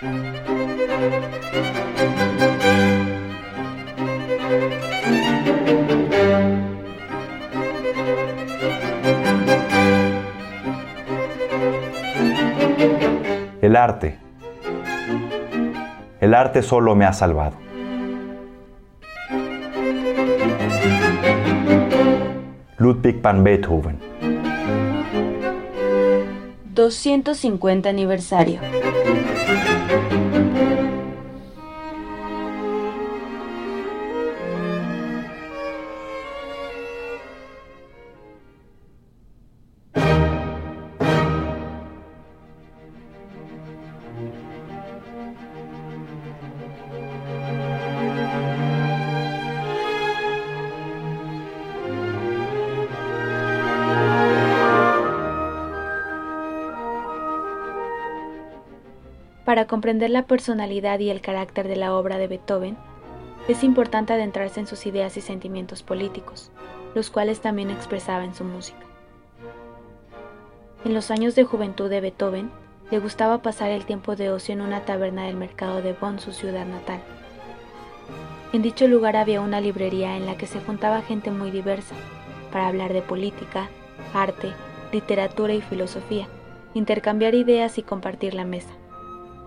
El arte. El arte solo me ha salvado. Ludwig van Beethoven. 250 aniversario. Para comprender la personalidad y el carácter de la obra de Beethoven, es importante adentrarse en sus ideas y sentimientos políticos, los cuales también expresaba en su música. En los años de juventud de Beethoven, le gustaba pasar el tiempo de ocio en una taberna del mercado de Bonn, su ciudad natal. En dicho lugar había una librería en la que se juntaba gente muy diversa, para hablar de política, arte, literatura y filosofía, intercambiar ideas y compartir la mesa.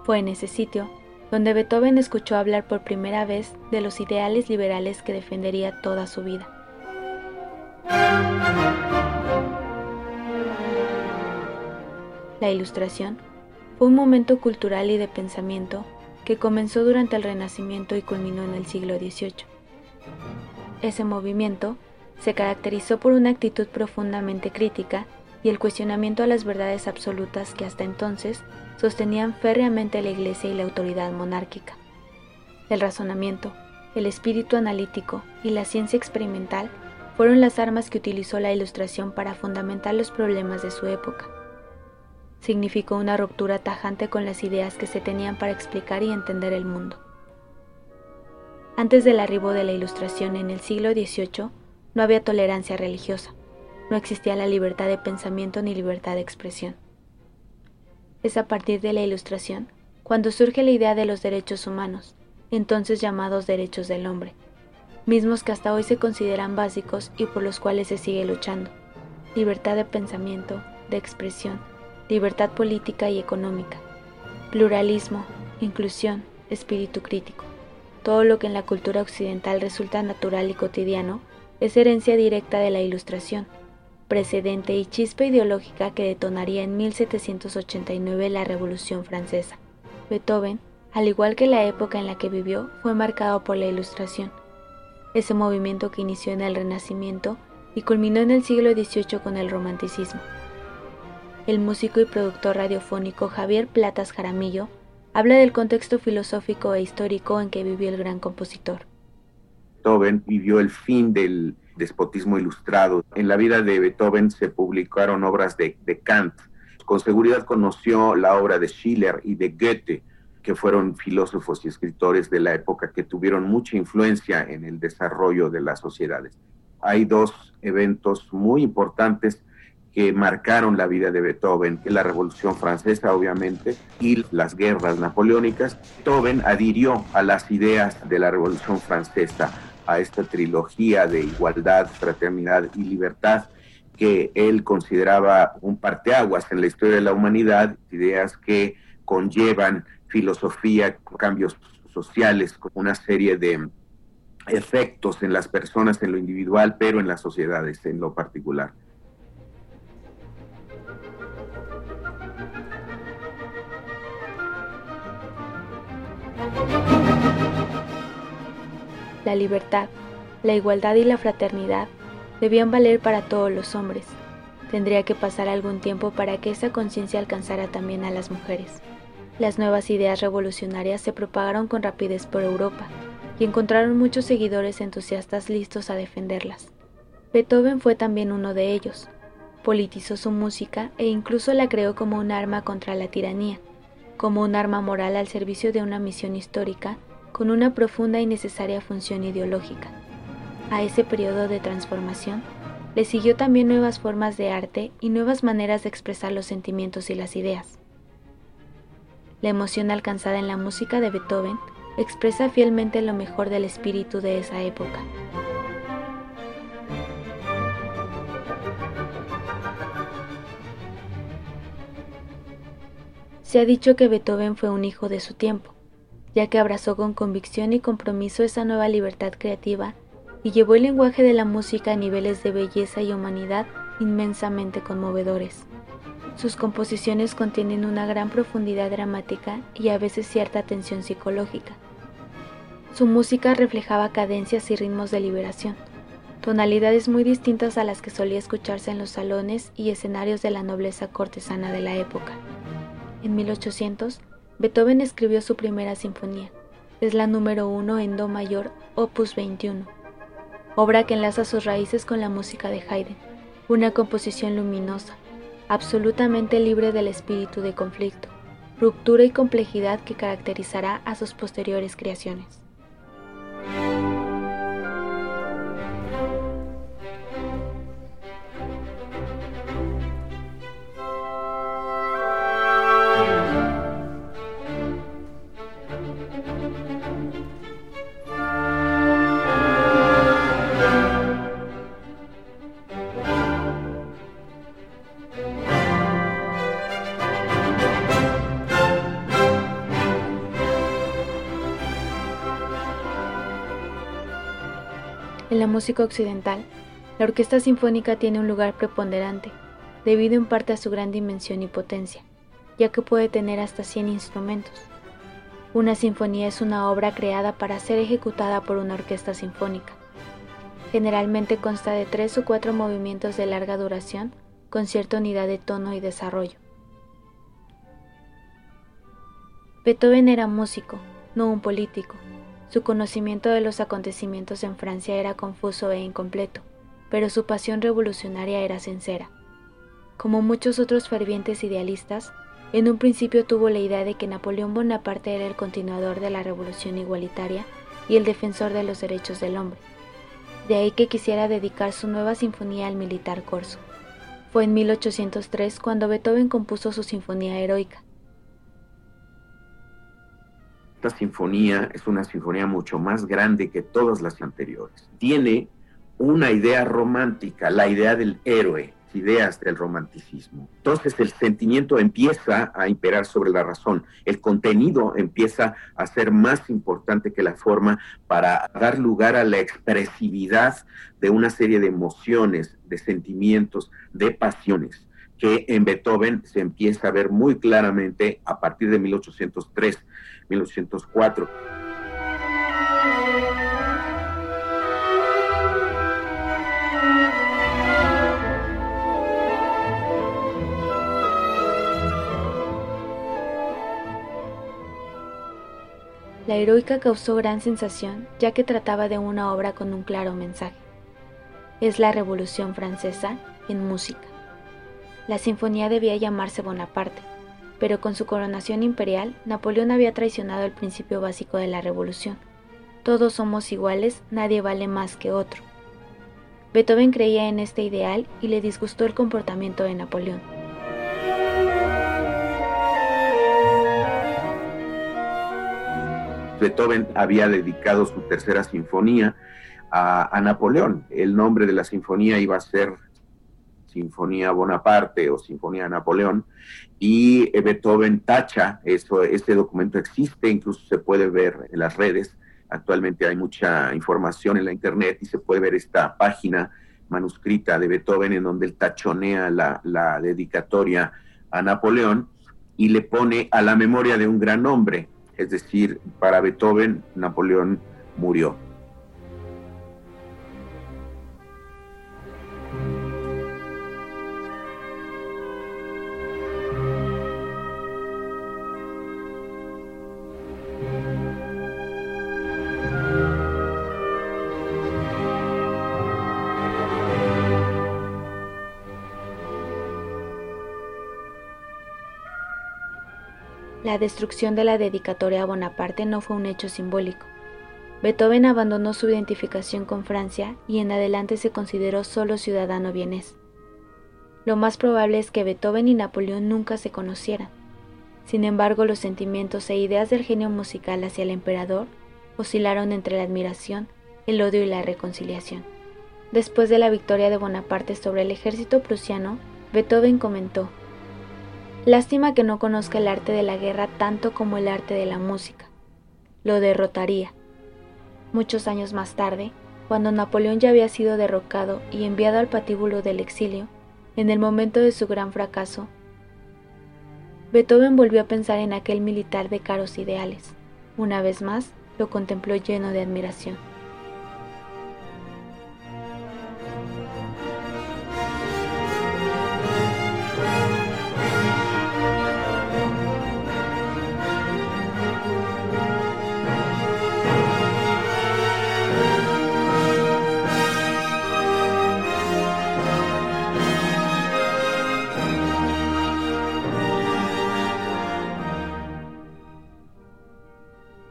Fue en ese sitio donde Beethoven escuchó hablar por primera vez de los ideales liberales que defendería toda su vida. La Ilustración fue un momento cultural y de pensamiento que comenzó durante el Renacimiento y culminó en el siglo XVIII. Ese movimiento se caracterizó por una actitud profundamente crítica y el cuestionamiento a las verdades absolutas que hasta entonces sostenían férreamente la Iglesia y la autoridad monárquica. El razonamiento, el espíritu analítico y la ciencia experimental fueron las armas que utilizó la Ilustración para fundamentar los problemas de su época. Significó una ruptura tajante con las ideas que se tenían para explicar y entender el mundo. Antes del arribo de la Ilustración en el siglo XVIII, no había tolerancia religiosa no existía la libertad de pensamiento ni libertad de expresión. Es a partir de la Ilustración cuando surge la idea de los derechos humanos, entonces llamados derechos del hombre, mismos que hasta hoy se consideran básicos y por los cuales se sigue luchando. Libertad de pensamiento, de expresión, libertad política y económica, pluralismo, inclusión, espíritu crítico. Todo lo que en la cultura occidental resulta natural y cotidiano es herencia directa de la Ilustración precedente y chispa ideológica que detonaría en 1789 la Revolución Francesa. Beethoven, al igual que la época en la que vivió, fue marcado por la Ilustración, ese movimiento que inició en el Renacimiento y culminó en el siglo XVIII con el Romanticismo. El músico y productor radiofónico Javier Platas Jaramillo habla del contexto filosófico e histórico en que vivió el gran compositor. Beethoven vivió el fin del despotismo ilustrado. En la vida de Beethoven se publicaron obras de, Kant. Con seguridad conoció la obra de Schiller y de Goethe, que fueron filósofos y escritores de la época que tuvieron mucha influencia en el desarrollo de las sociedades. Hay dos eventos muy importantes que marcaron la vida de Beethoven, la Revolución Francesa, obviamente, y las guerras napoleónicas. Beethoven adhirió a las ideas de la Revolución Francesa, a esta trilogía de igualdad, fraternidad y libertad que él consideraba un parteaguas en la historia de la humanidad, ideas que conllevan filosofía, cambios sociales, una serie de efectos en las personas en lo individual, pero en las sociedades en lo particular. La libertad, la igualdad y la fraternidad debían valer para todos los hombres. Tendría que pasar algún tiempo para que esa conciencia alcanzara también a las mujeres. Las nuevas ideas revolucionarias se propagaron con rapidez por Europa y encontraron muchos seguidores entusiastas listos a defenderlas. Beethoven fue también uno de ellos. Politizó su música e incluso la creó como un arma contra la tiranía, como un arma moral al servicio de una misión histórica con una profunda y necesaria función ideológica. A ese periodo de transformación le siguió también nuevas formas de arte y nuevas maneras de expresar los sentimientos y las ideas. La emoción alcanzada en la música de Beethoven expresa fielmente lo mejor del espíritu de esa época. Se ha dicho que Beethoven fue un hijo de su tiempo, ya que abrazó con convicción y compromiso esa nueva libertad creativa y llevó el lenguaje de la música a niveles de belleza y humanidad inmensamente conmovedores. Sus composiciones contienen una gran profundidad dramática y a veces cierta tensión psicológica. Su música reflejaba cadencias y ritmos de liberación, tonalidades muy distintas a las que solía escucharse en los salones y escenarios de la nobleza cortesana de la época. En 1800, Beethoven escribió su primera sinfonía. Es la número uno en Do mayor, opus 21, obra que enlaza sus raíces con la música de Haydn, una composición luminosa, absolutamente libre del espíritu de conflicto, ruptura y complejidad que caracterizará a sus posteriores creaciones. En la música occidental, la orquesta sinfónica tiene un lugar preponderante, debido en parte a su gran dimensión y potencia, ya que puede tener hasta 100 instrumentos. Una sinfonía es una obra creada para ser ejecutada por una orquesta sinfónica. Generalmente consta de tres o cuatro movimientos de larga duración con cierta unidad de tono y desarrollo. Beethoven era músico, no un político, su conocimiento de los acontecimientos en Francia era confuso e incompleto, pero su pasión revolucionaria era sincera. Como muchos otros fervientes idealistas, en un principio tuvo la idea de que Napoleón Bonaparte era el continuador de la revolución igualitaria y el defensor de los derechos del hombre. De ahí que quisiera dedicar su nueva sinfonía al militar corso. Fue en 1803 cuando Beethoven compuso su Sinfonía Heroica, esta sinfonía es una sinfonía mucho más grande que todas las anteriores. Tiene una idea romántica, la idea del héroe, ideas del romanticismo. Entonces el sentimiento empieza a imperar sobre la razón, el contenido empieza a ser más importante que la forma para dar lugar a la expresividad de una serie de emociones, de sentimientos, de pasiones que en Beethoven se empieza a ver muy claramente a partir de 1803, 1804. La heroica causó gran sensación ya que trataba de una obra con un claro mensaje. Es la Revolución Francesa en música. La sinfonía debía llamarse Bonaparte, pero con su coronación imperial, Napoleón había traicionado el principio básico de la revolución. Todos somos iguales, nadie vale más que otro. Beethoven creía en este ideal y le disgustó el comportamiento de Napoleón. Beethoven había dedicado su tercera sinfonía a, Napoleón. El nombre de la sinfonía iba a ser Sinfonía Bonaparte o Sinfonía Napoleón, y eh, Beethoven tacha, eso, este documento existe, incluso se puede ver en las redes, actualmente hay mucha información en la internet y se puede ver esta página manuscrita de Beethoven en donde él tachonea la, la dedicatoria a Napoleón y le pone a la memoria de un gran hombre, es decir, para Beethoven Napoleón murió. La destrucción de la dedicatoria a Bonaparte no fue un hecho simbólico. Beethoven abandonó su identificación con Francia y en adelante se consideró solo ciudadano vienés. Lo más probable es que Beethoven y Napoleón nunca se conocieran. Sin embargo, los sentimientos e ideas del genio musical hacia el emperador oscilaron entre la admiración, el odio y la reconciliación. Después de la victoria de Bonaparte sobre el ejército prusiano, Beethoven comentó, Lástima que no conozca el arte de la guerra tanto como el arte de la música. Lo derrotaría. Muchos años más tarde, cuando Napoleón ya había sido derrocado y enviado al patíbulo del exilio, en el momento de su gran fracaso, Beethoven volvió a pensar en aquel militar de caros ideales. Una vez más, lo contempló lleno de admiración.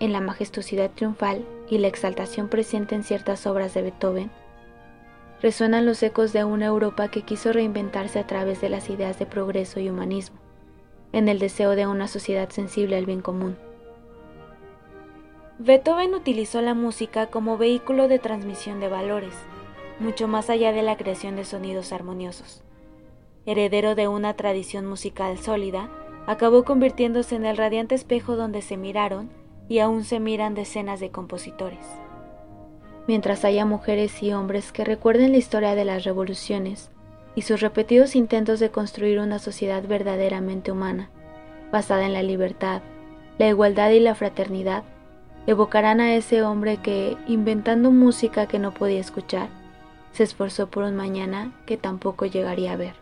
En la majestuosidad triunfal y la exaltación presente en ciertas obras de Beethoven, resuenan los ecos de una Europa que quiso reinventarse a través de las ideas de progreso y humanismo, en el deseo de una sociedad sensible al bien común. Beethoven utilizó la música como vehículo de transmisión de valores, mucho más allá de la creación de sonidos armoniosos. Heredero de una tradición musical sólida, acabó convirtiéndose en el radiante espejo donde se miraron y aún se miran decenas de compositores. Mientras haya mujeres y hombres que recuerden la historia de las revoluciones y sus repetidos intentos de construir una sociedad verdaderamente humana, basada en la libertad, la igualdad y la fraternidad, evocarán a ese hombre que, inventando música que no podía escuchar, se esforzó por un mañana que tampoco llegaría a ver.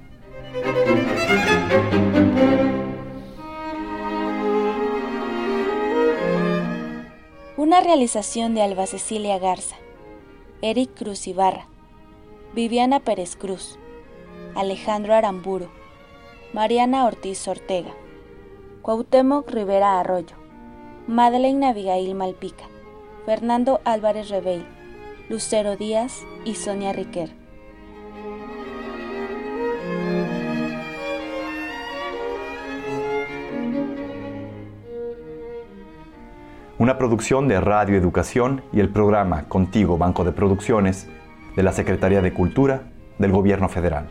Realización de Alba Cecilia Garza, Eric Cruz Ibarra, Viviana Pérez Cruz, Alejandro Aramburo, Mariana Ortiz Ortega, Cuauhtémoc Rivera Arroyo, Madeleine Abigail Malpica, Fernando Álvarez Rebeil, Lucero Díaz y Sonia Riquer. Una producción de Radio Educación y el programa Contigo Banco de Producciones de la Secretaría de Cultura del Gobierno Federal.